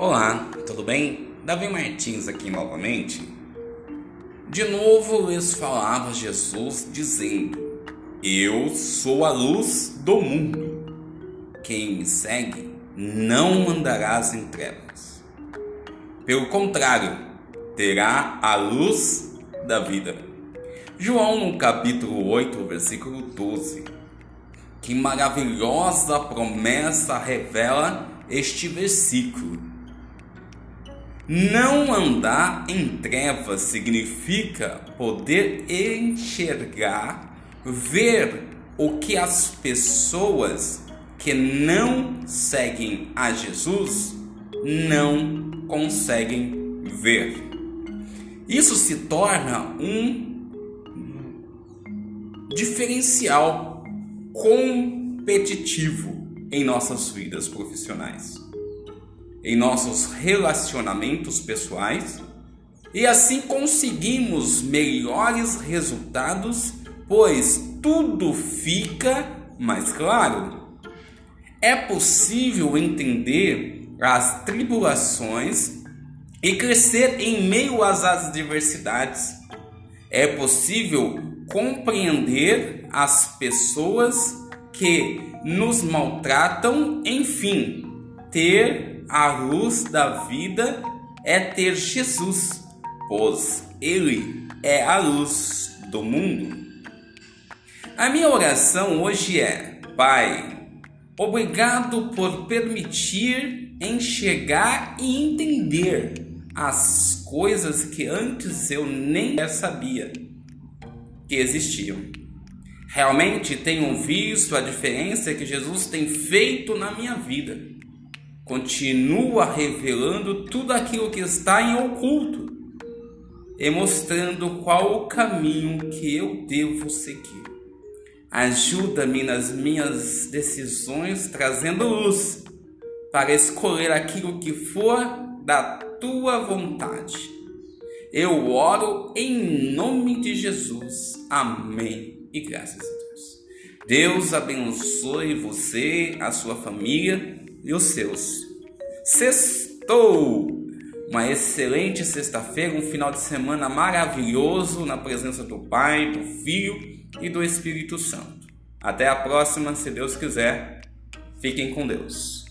Olá, tudo bem? Davi Martins aqui novamente. De novo lhes falava Jesus dizendo: Eu sou a luz do mundo. Quem me segue não andarás em trevas. Pelo contrário, terá a luz da vida. João no capítulo 8, versículo 12. Que maravilhosa promessa revela este versículo. Não andar em trevas significa poder enxergar, ver o que as pessoas que não seguem a Jesus não conseguem ver. Isso se torna um diferencial competitivo em nossas vidas profissionais em nossos relacionamentos pessoais e assim conseguimos melhores resultados, pois tudo fica mais claro. É possível entender as tribulações e crescer em meio às adversidades. É possível compreender as pessoas que nos maltratam, enfim, ter a luz da vida é ter Jesus, pois Ele é a luz do mundo. A minha oração hoje é: Pai, obrigado por permitir enxergar e entender as coisas que antes eu nem sabia que existiam. Realmente tenho visto a diferença que Jesus tem feito na minha vida continua revelando tudo aquilo que está em oculto e mostrando qual o caminho que eu devo seguir. Ajuda-me nas minhas decisões, trazendo luz para escolher aquilo que for da tua vontade. Eu oro em nome de Jesus. Amém. E graças a Deus. Deus abençoe você, a sua família e os seus. Sextou! Uma excelente sexta-feira, um final de semana maravilhoso na presença do Pai, do Filho e do Espírito Santo. Até a próxima, se Deus quiser. Fiquem com Deus.